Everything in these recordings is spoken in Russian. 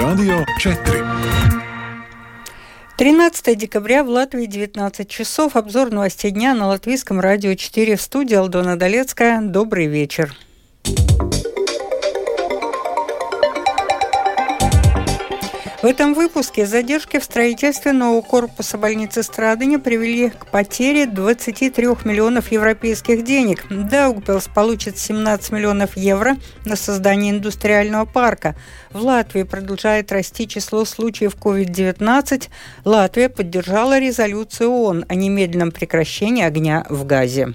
Radio 4. 13 декабря в Латвии 19 часов. Обзор новостей дня на Латвийском радио 4 в студии Алдона Долецкая. Добрый вечер. В этом выпуске задержки в строительстве нового корпуса больницы Страдания привели к потере 23 миллионов европейских денег. Даугпилс получит 17 миллионов евро на создание индустриального парка. В Латвии продолжает расти число случаев COVID-19. Латвия поддержала резолюцию ООН о немедленном прекращении огня в Газе.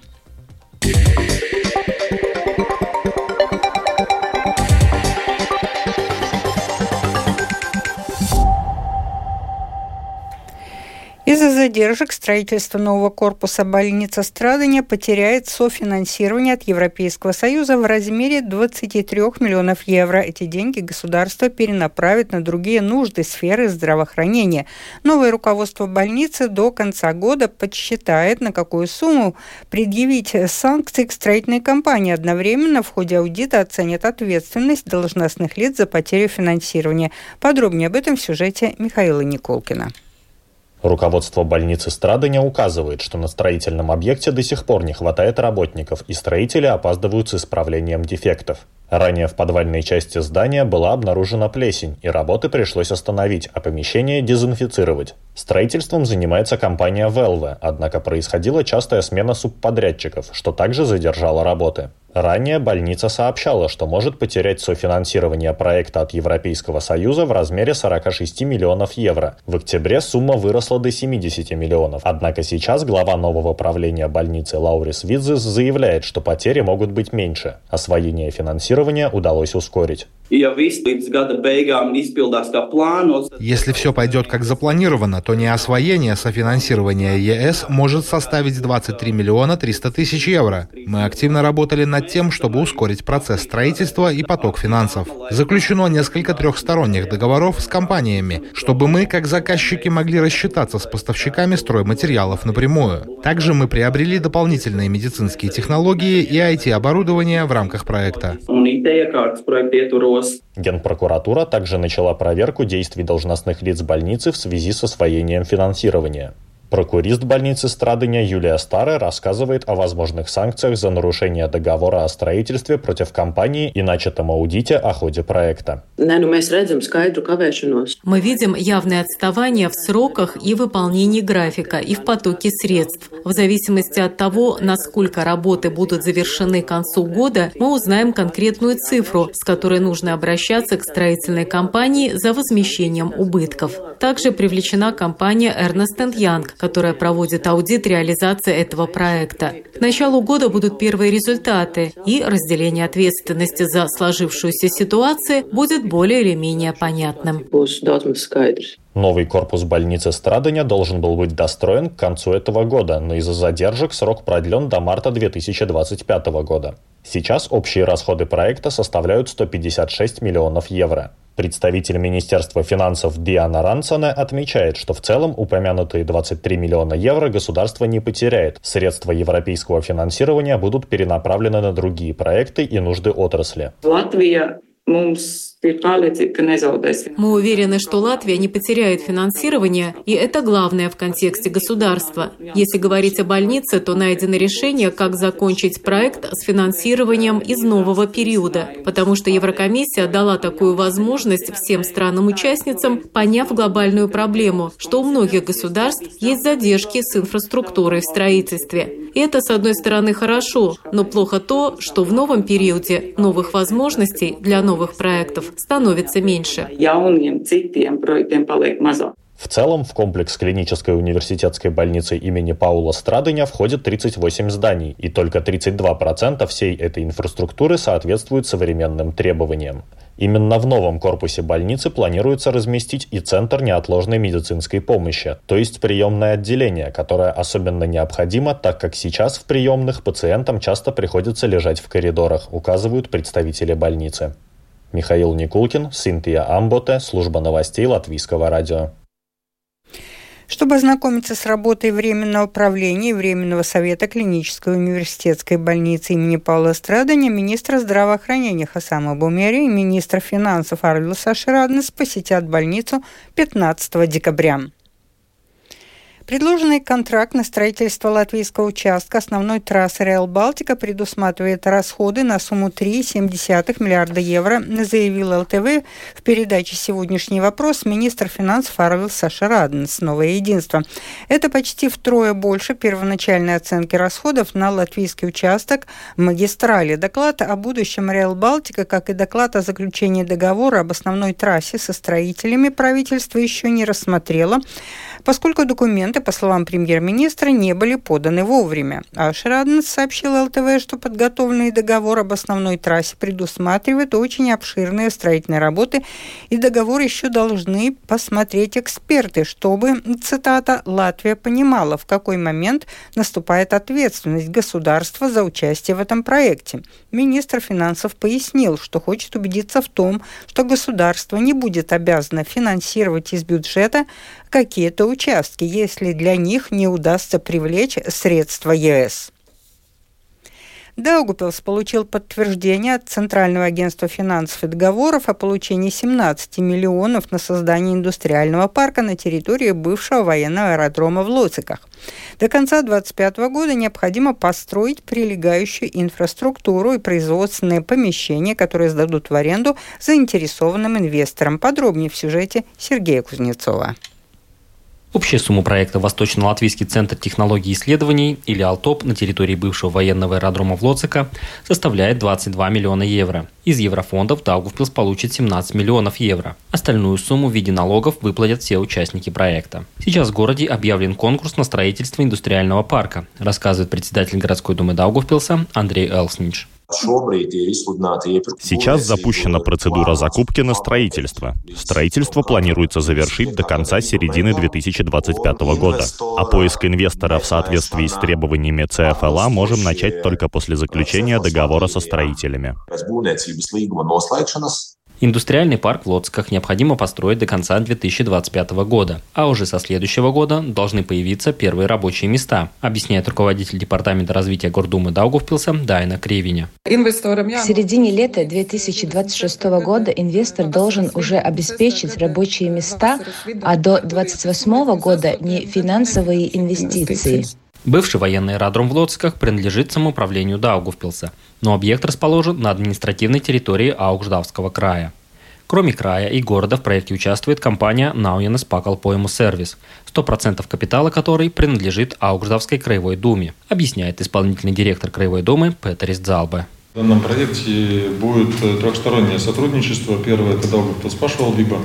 Из-за задержек строительство нового корпуса больницы Страдания потеряет софинансирование от Европейского Союза в размере 23 миллионов евро. Эти деньги государство перенаправит на другие нужды сферы здравоохранения. Новое руководство больницы до конца года подсчитает, на какую сумму предъявить санкции к строительной компании. Одновременно в ходе аудита оценят ответственность должностных лиц за потерю финансирования. Подробнее об этом в сюжете Михаила Николкина. Руководство больницы Страдания указывает, что на строительном объекте до сих пор не хватает работников, и строители опаздывают с исправлением дефектов. Ранее в подвальной части здания была обнаружена плесень, и работы пришлось остановить, а помещение дезинфицировать. Строительством занимается компания Velve, однако происходила частая смена субподрядчиков, что также задержало работы. Ранее больница сообщала, что может потерять софинансирование проекта от Европейского Союза в размере 46 миллионов евро. В октябре сумма выросла до 70 миллионов. Однако сейчас глава нового правления больницы Лаурис Видзис заявляет, что потери могут быть меньше. Освоение финансирования удалось ускорить. Если все пойдет как запланировано, то неосвоение софинансирования ЕС может составить 23 миллиона 300 тысяч евро. Мы активно работали над тем, чтобы ускорить процесс строительства и поток финансов. Заключено несколько трехсторонних договоров с компаниями, чтобы мы, как заказчики, могли рассчитаться с поставщиками стройматериалов напрямую. Также мы приобрели дополнительные медицинские технологии и IT-оборудование в рамках проекта. Генпрокуратура также начала проверку действий должностных лиц больницы в связи с освоением финансирования. Прокурист больницы Страдыня Юлия Старая рассказывает о возможных санкциях за нарушение договора о строительстве против компании и начатом аудите о ходе проекта. Мы видим явное отставание в сроках и выполнении графика и в потоке средств. В зависимости от того, насколько работы будут завершены к концу года, мы узнаем конкретную цифру, с которой нужно обращаться к строительной компании за возмещением убытков. Также привлечена компания Ernst Young, которая проводит аудит реализации этого проекта. К началу года будут первые результаты, и разделение ответственности за сложившуюся ситуацию будет более или менее понятным. Новый корпус больницы Страдания должен был быть достроен к концу этого года, но из-за задержек срок продлен до марта 2025 года. Сейчас общие расходы проекта составляют 156 миллионов евро. Представитель Министерства финансов Диана Рансоне отмечает, что в целом упомянутые 23 миллиона евро государство не потеряет. Средства европейского финансирования будут перенаправлены на другие проекты и нужды отрасли. Латвия мы уверены, что Латвия не потеряет финансирование, и это главное в контексте государства. Если говорить о больнице, то найдено решение, как закончить проект с финансированием из нового периода, потому что Еврокомиссия дала такую возможность всем странам-участницам, поняв глобальную проблему, что у многих государств есть задержки с инфраструктурой в строительстве. И это, с одной стороны, хорошо, но плохо то, что в новом периоде новых возможностей для новых проектов становится меньше. В целом, в комплекс клинической университетской больницы имени Паула Страдыня входит 38 зданий, и только 32% всей этой инфраструктуры соответствуют современным требованиям. Именно в новом корпусе больницы планируется разместить и Центр неотложной медицинской помощи, то есть приемное отделение, которое особенно необходимо, так как сейчас в приемных пациентам часто приходится лежать в коридорах, указывают представители больницы. Михаил Никулкин, Синтия Амботе, служба новостей Латвийского радио. Чтобы ознакомиться с работой Временного управления и Временного совета клинической университетской больницы имени Павла Страдания, министр здравоохранения Хасама Бумери и министр финансов Арвилса Шираднес посетят больницу 15 декабря. Предложенный контракт на строительство латвийского участка основной трассы Реал Балтика предусматривает расходы на сумму 3,7 миллиарда евро, заявил ЛТВ в передаче «Сегодняшний вопрос» министр финансов Арвил Саша Раденс «Новое единство». Это почти втрое больше первоначальной оценки расходов на латвийский участок магистрали. Доклад о будущем Реал Балтика, как и доклад о заключении договора об основной трассе со строителями правительство еще не рассмотрело поскольку документы, по словам премьер-министра, не были поданы вовремя. А Шраднес сообщил ЛТВ, что подготовленный договор об основной трассе предусматривает очень обширные строительные работы, и договор еще должны посмотреть эксперты, чтобы, цитата, «Латвия понимала, в какой момент наступает ответственность государства за участие в этом проекте». Министр финансов пояснил, что хочет убедиться в том, что государство не будет обязано финансировать из бюджета какие-то участки, если для них не удастся привлечь средства ЕС. Даугупилс получил подтверждение от Центрального агентства финансов и договоров о получении 17 миллионов на создание индустриального парка на территории бывшего военного аэродрома в Луциках. До конца 2025 года необходимо построить прилегающую инфраструктуру и производственные помещения, которые сдадут в аренду заинтересованным инвесторам. Подробнее в сюжете Сергея Кузнецова. Общая сумма проекта Восточно-Латвийский центр технологий и исследований, или АЛТОП, на территории бывшего военного аэродрома в Лоцика составляет 22 миллиона евро. Из еврофондов Даугавпилс получит 17 миллионов евро. Остальную сумму в виде налогов выплатят все участники проекта. Сейчас в городе объявлен конкурс на строительство индустриального парка, рассказывает председатель городской думы Даугавпилса Андрей Элснич. Сейчас запущена процедура закупки на строительство. Строительство планируется завершить до конца середины 2025 года, а поиск инвестора в соответствии с требованиями ЦФЛА можем начать только после заключения договора со строителями. Индустриальный парк в Лоцках необходимо построить до конца 2025 года, а уже со следующего года должны появиться первые рабочие места, объясняет руководитель Департамента развития Гордумы Даугавпилса Дайна Кривиня. В середине лета 2026 года инвестор должен уже обеспечить рабочие места, а до 2028 года не финансовые инвестиции. Бывший военный аэродром в Лоцках принадлежит самоуправлению Даугавпилса, но объект расположен на административной территории Аугждавского края. Кроме края и города в проекте участвует компания Науянес Пакал Поему Сервис, 100% капитала которой принадлежит Аугждавской краевой думе, объясняет исполнительный директор краевой думы Петерис Дзалбе. В данном проекте будет трехстороннее сотрудничество. Первое – это Даугавпилс Пашвал, либо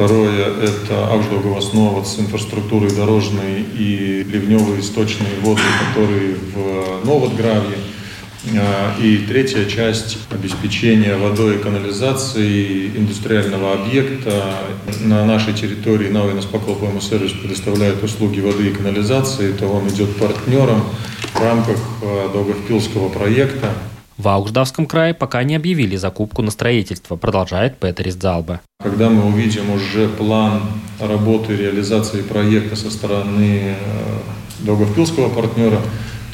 Второе – это Ауждаугавоснова с инфраструктурой дорожной и ливневые источные воды, которые в Новодгравье. А, и третья часть – обеспечения водой и канализацией индустриального объекта. На нашей территории Науина Спокол сервис предоставляет услуги воды и канализации, то он идет партнером в рамках а, Долговпилского проекта. В Аугждавском крае пока не объявили закупку на строительство, продолжает Петерис Дзалба. Когда мы увидим уже план работы реализации проекта со стороны э, Долговпилского партнера,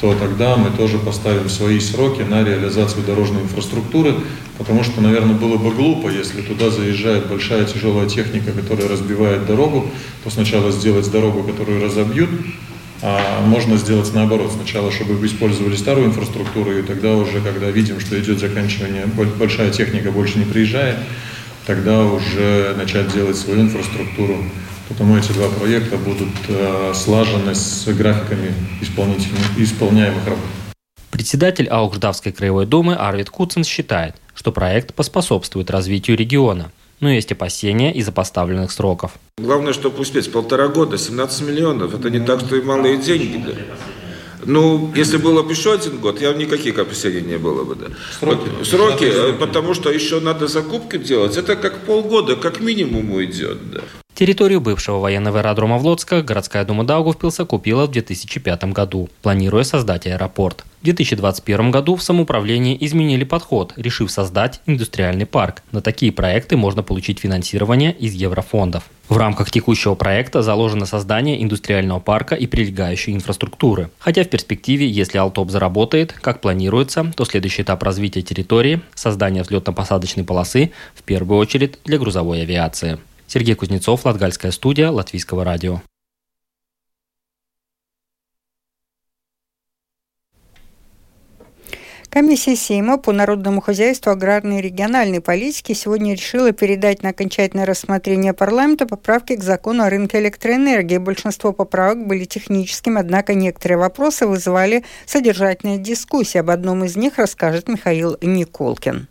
то тогда мы тоже поставим свои сроки на реализацию дорожной инфраструктуры, потому что, наверное, было бы глупо, если туда заезжает большая тяжелая техника, которая разбивает дорогу, то сначала сделать дорогу, которую разобьют, а можно сделать наоборот. Сначала, чтобы использовали старую инфраструктуру, и тогда уже, когда видим, что идет заканчивание, большая техника больше не приезжает, тогда уже начать делать свою инфраструктуру. Потому эти два проекта будут э, слажены с графиками исполняемых работ. Председатель Аугждавской краевой думы Арвид Куцин считает, что проект поспособствует развитию региона – но есть опасения из-за поставленных сроков. Главное, чтобы успеть. Полтора года, 17 миллионов. Это не так, что и малые деньги. Да. Ну, если было бы еще один год, я никаких опасений не было бы. Да. Сроки, вот, сроки э, потому что еще надо закупки делать. Это как полгода, как минимум уйдет. Да. Территорию бывшего военного аэродрома в Лоцка городская дума Даугавпилса купила в 2005 году, планируя создать аэропорт. В 2021 году в самоуправлении изменили подход, решив создать индустриальный парк. На такие проекты можно получить финансирование из еврофондов. В рамках текущего проекта заложено создание индустриального парка и прилегающей инфраструктуры. Хотя в перспективе, если Алтоп заработает, как планируется, то следующий этап развития территории – создание взлетно-посадочной полосы, в первую очередь для грузовой авиации. Сергей Кузнецов, Латгальская студия, Латвийского радио. Комиссия Сейма по народному хозяйству, аграрной и региональной политике сегодня решила передать на окончательное рассмотрение парламента поправки к закону о рынке электроэнергии. Большинство поправок были техническими, однако некоторые вопросы вызывали содержательные дискуссии. Об одном из них расскажет Михаил Николкин.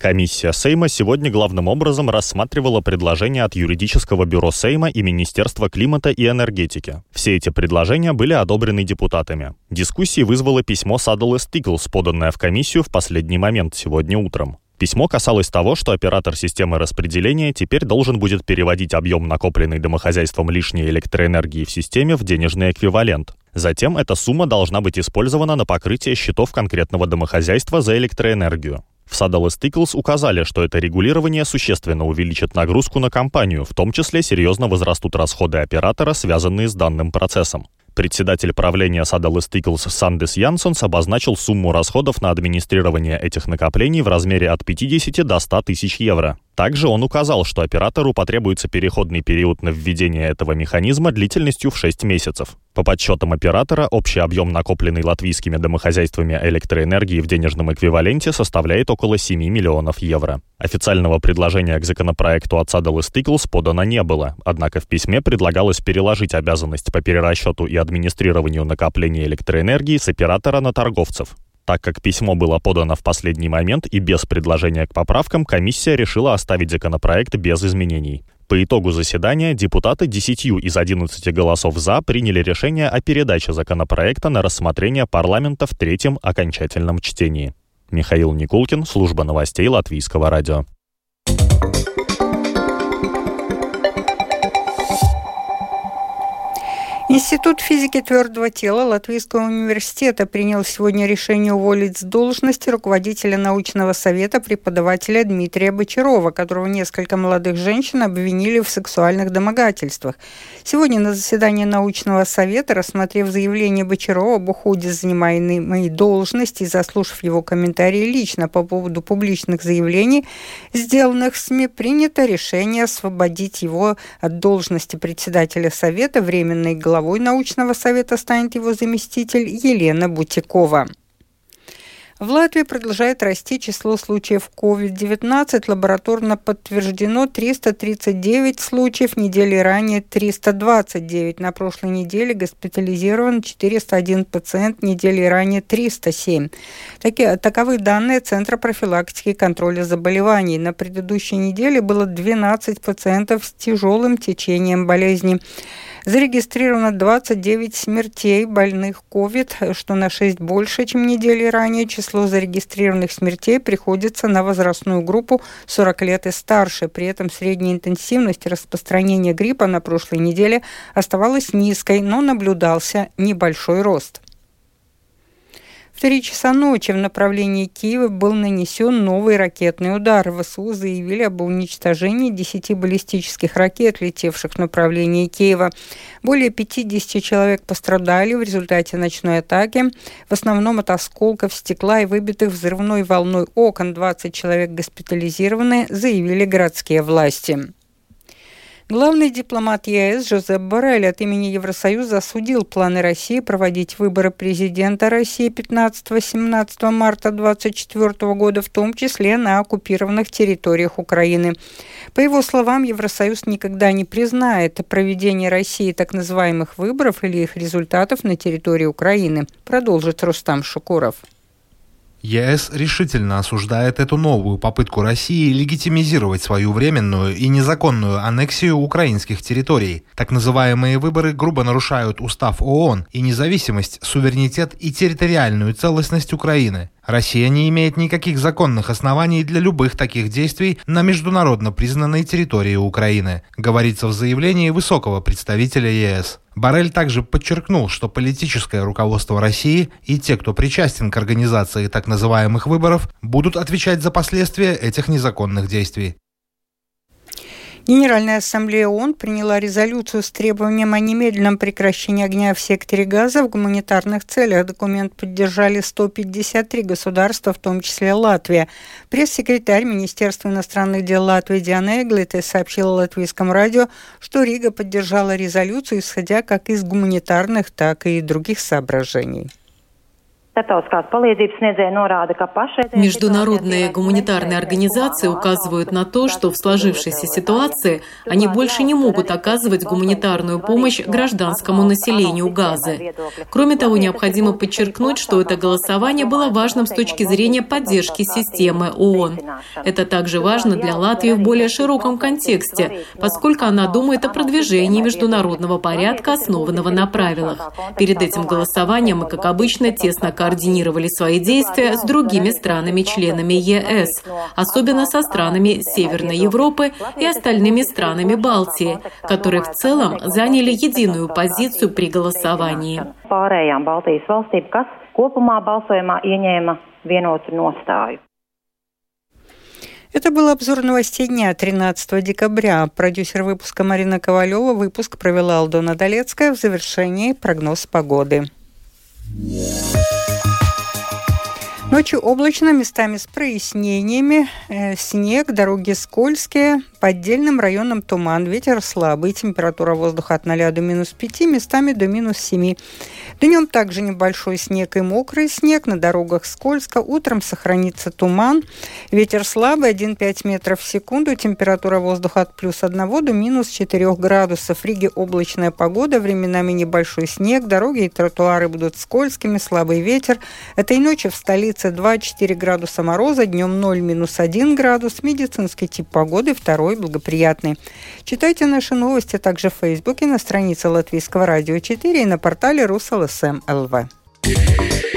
Комиссия Сейма сегодня главным образом рассматривала предложения от юридического бюро Сейма и Министерства климата и энергетики. Все эти предложения были одобрены депутатами. Дискуссии вызвало письмо Saddle Stickles, поданное в комиссию в последний момент сегодня утром. Письмо касалось того, что оператор системы распределения теперь должен будет переводить объем накопленной домохозяйством лишней электроэнергии в системе в денежный эквивалент. Затем эта сумма должна быть использована на покрытие счетов конкретного домохозяйства за электроэнергию. В Saddle Stickles указали, что это регулирование существенно увеличит нагрузку на компанию, в том числе серьезно возрастут расходы оператора, связанные с данным процессом. Председатель правления Saddle Stickles Сандес Янсонс обозначил сумму расходов на администрирование этих накоплений в размере от 50 до 100 тысяч евро. Также он указал, что оператору потребуется переходный период на введение этого механизма длительностью в 6 месяцев. По подсчетам оператора, общий объем накопленный латвийскими домохозяйствами электроэнергии в денежном эквиваленте составляет около 7 миллионов евро. Официального предложения к законопроекту от Saddle Stickles подано не было, однако в письме предлагалось переложить обязанность по перерасчету и администрированию накопления электроэнергии с оператора на торговцев. Так как письмо было подано в последний момент и без предложения к поправкам, комиссия решила оставить законопроект без изменений. По итогу заседания депутаты 10 из 11 голосов «за» приняли решение о передаче законопроекта на рассмотрение парламента в третьем окончательном чтении. Михаил Никулкин, служба новостей Латвийского радио. Институт физики твердого тела Латвийского университета принял сегодня решение уволить с должности руководителя научного совета преподавателя Дмитрия Бочарова, которого несколько молодых женщин обвинили в сексуальных домогательствах. Сегодня на заседании научного совета, рассмотрев заявление Бочарова об уходе с занимаемой должности и заслушав его комментарии лично по поводу публичных заявлений, сделанных в СМИ, принято решение освободить его от должности председателя совета временной главы главой научного совета станет его заместитель Елена Бутикова. В Латвии продолжает расти число случаев COVID-19. Лабораторно подтверждено 339 случаев, недели ранее 329. На прошлой неделе госпитализирован 401 пациент, недели ранее 307. Такие, таковы данные Центра профилактики и контроля заболеваний. На предыдущей неделе было 12 пациентов с тяжелым течением болезни. Зарегистрировано 29 смертей больных COVID, что на 6 больше, чем недели ранее. Число зарегистрированных смертей приходится на возрастную группу 40 лет и старше. При этом средняя интенсивность распространения гриппа на прошлой неделе оставалась низкой, но наблюдался небольшой рост. В три часа ночи в направлении Киева был нанесен новый ракетный удар. ВСУ заявили об уничтожении 10 баллистических ракет, летевших в направлении Киева. Более 50 человек пострадали в результате ночной атаки, в основном от осколков стекла и выбитых взрывной волной окон. 20 человек госпитализированы, заявили городские власти. Главный дипломат ЕС Жозеп Боррель от имени Евросоюза осудил планы России проводить выборы президента России 15-17 марта 2024 года, в том числе на оккупированных территориях Украины. По его словам, Евросоюз никогда не признает проведение России так называемых выборов или их результатов на территории Украины, продолжит Рустам Шукуров. ЕС решительно осуждает эту новую попытку России легитимизировать свою временную и незаконную аннексию украинских территорий. Так называемые выборы грубо нарушают устав ООН и независимость, суверенитет и территориальную целостность Украины. Россия не имеет никаких законных оснований для любых таких действий на международно признанной территории Украины, говорится в заявлении высокого представителя ЕС. Барель также подчеркнул, что политическое руководство России и те, кто причастен к организации так называемых выборов, будут отвечать за последствия этих незаконных действий. Генеральная ассамблея ООН приняла резолюцию с требованием о немедленном прекращении огня в секторе газа в гуманитарных целях. Документ поддержали 153 государства, в том числе Латвия. Пресс-секретарь Министерства иностранных дел Латвии Диана Эглите сообщила латвийскому радио, что Рига поддержала резолюцию, исходя как из гуманитарных, так и других соображений. Международные гуманитарные организации указывают на то, что в сложившейся ситуации они больше не могут оказывать гуманитарную помощь гражданскому населению Газы. Кроме того, необходимо подчеркнуть, что это голосование было важным с точки зрения поддержки системы ООН. Это также важно для Латвии в более широком контексте, поскольку она думает о продвижении международного порядка, основанного на правилах. Перед этим голосованием мы, как обычно, тесно координировали свои действия с другими странами-членами ЕС, особенно со странами Северной Европы и остальными странами Балтии, которые в целом заняли единую позицию при голосовании. Это был обзор новостей дня 13 декабря. Продюсер выпуска Марина Ковалева. Выпуск провела Алдона Долецкая. В завершении прогноз погоды. Yeah. Ночью облачно, местами с прояснениями. Э, снег, дороги скользкие, по отдельным районам туман, ветер слабый, температура воздуха от 0 до минус 5, местами до минус 7. Днем также небольшой снег и мокрый снег, на дорогах скользко, утром сохранится туман, ветер слабый, 1,5 метров в секунду, температура воздуха от плюс 1 до минус 4 градусов. В Риге облачная погода, временами небольшой снег, дороги и тротуары будут скользкими, слабый ветер. Этой ночью в столице столице 2-4 градуса мороза, днем 0-1 градус, медицинский тип погоды второй благоприятный. Читайте наши новости также в Фейсбуке на странице Латвийского радио 4 и на портале РусЛСМ ЛВ.